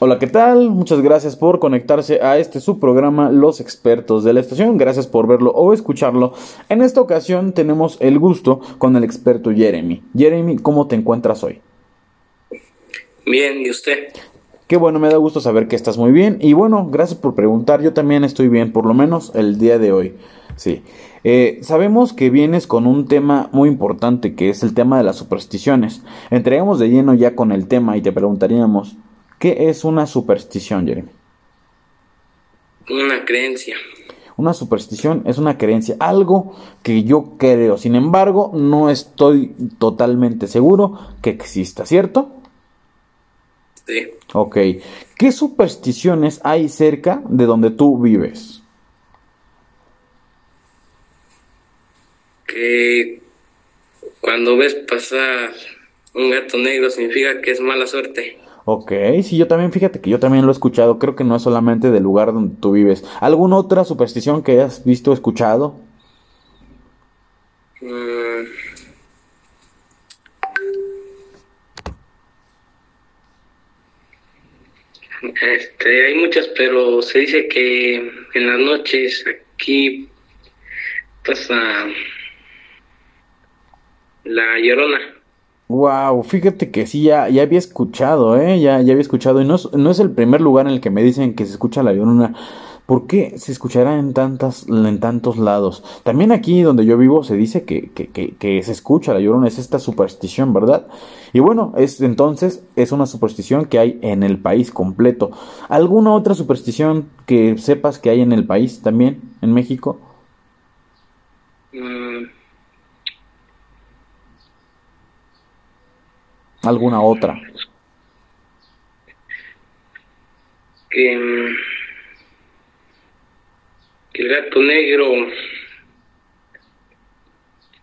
Hola, ¿qué tal? Muchas gracias por conectarse a este subprograma Los Expertos de la Estación. Gracias por verlo o escucharlo. En esta ocasión tenemos el gusto con el experto Jeremy. Jeremy, ¿cómo te encuentras hoy? Bien, ¿y usted? Qué bueno, me da gusto saber que estás muy bien. Y bueno, gracias por preguntar. Yo también estoy bien, por lo menos el día de hoy. Sí. Eh, sabemos que vienes con un tema muy importante que es el tema de las supersticiones. Entremos de lleno ya con el tema y te preguntaríamos, ¿Qué es una superstición, Jeremy? Una creencia. Una superstición es una creencia, algo que yo creo. Sin embargo, no estoy totalmente seguro que exista, ¿cierto? Sí. Ok. ¿Qué supersticiones hay cerca de donde tú vives? Que cuando ves pasar un gato negro significa que es mala suerte. Ok, sí, yo también, fíjate que yo también lo he escuchado, creo que no es solamente del lugar donde tú vives. ¿Alguna otra superstición que hayas visto o escuchado? Mm. Este, hay muchas, pero se dice que en las noches aquí pasa la llorona. Wow, fíjate que sí, ya, ya había escuchado, ¿eh? Ya, ya había escuchado. Y no no es el primer lugar en el que me dicen que se escucha la llorona. ¿Por qué se escuchará en, tantas, en tantos lados? También aquí donde yo vivo se dice que, que, se escucha la llorona, es esta superstición, ¿verdad? Y bueno, es entonces es una superstición que hay en el país completo. ¿Alguna otra superstición que sepas que hay en el país también, en México? ¿Alguna otra? Que el gato negro.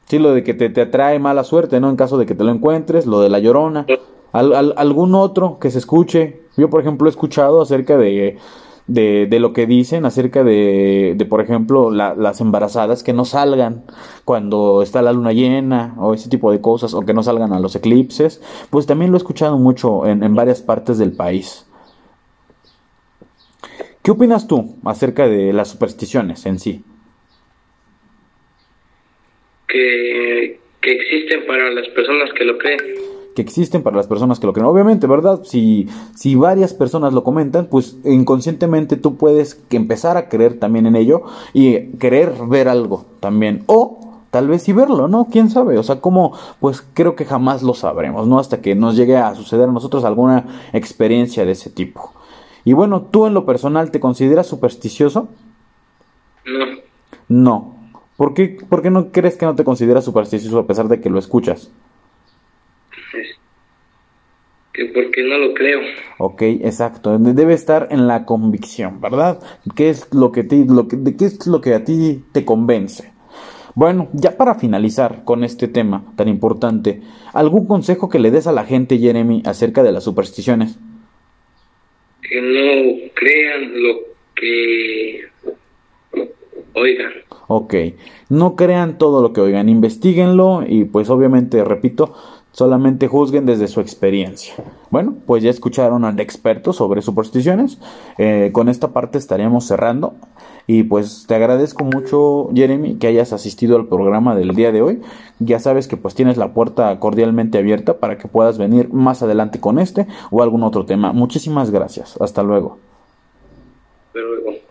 Sí, lo de que te, te, atrae mala suerte, ¿no? En caso de que te lo encuentres, lo de la llorona. ¿Al, al, algún otro que se escuche? Yo, por ejemplo, he escuchado acerca de de, de, lo que dicen acerca de, de por ejemplo, la, las embarazadas que no salgan cuando está la luna llena o ese tipo de cosas, o que no salgan a los eclipses, pues también lo he escuchado mucho en, en varias partes del país. ¿Qué opinas tú acerca de las supersticiones en sí? Que, que existen para las personas que lo creen que existen para las personas que lo creen. Obviamente, ¿verdad? Si, si varias personas lo comentan, pues inconscientemente tú puedes empezar a creer también en ello y querer ver algo también. O tal vez sí verlo, ¿no? ¿Quién sabe? O sea, como, pues creo que jamás lo sabremos, ¿no? Hasta que nos llegue a suceder a nosotros alguna experiencia de ese tipo. Y bueno, ¿tú en lo personal te consideras supersticioso? No. No. ¿Por qué, ¿Por qué no crees que no te consideras supersticioso a pesar de que lo escuchas? que porque no lo creo. Ok, exacto. Debe estar en la convicción, ¿verdad? ¿Qué es lo que, te, lo que, de qué es lo que a ti te convence? Bueno, ya para finalizar con este tema tan importante, ¿algún consejo que le des a la gente, Jeremy, acerca de las supersticiones? Que no crean lo que oigan. Ok, no crean todo lo que oigan, investiguenlo y pues obviamente, repito, solamente juzguen desde su experiencia. Bueno, pues ya escucharon al experto sobre supersticiones. Eh, con esta parte estaríamos cerrando. Y pues te agradezco mucho, Jeremy, que hayas asistido al programa del día de hoy. Ya sabes que pues tienes la puerta cordialmente abierta para que puedas venir más adelante con este o algún otro tema. Muchísimas gracias. Hasta luego. Hasta luego.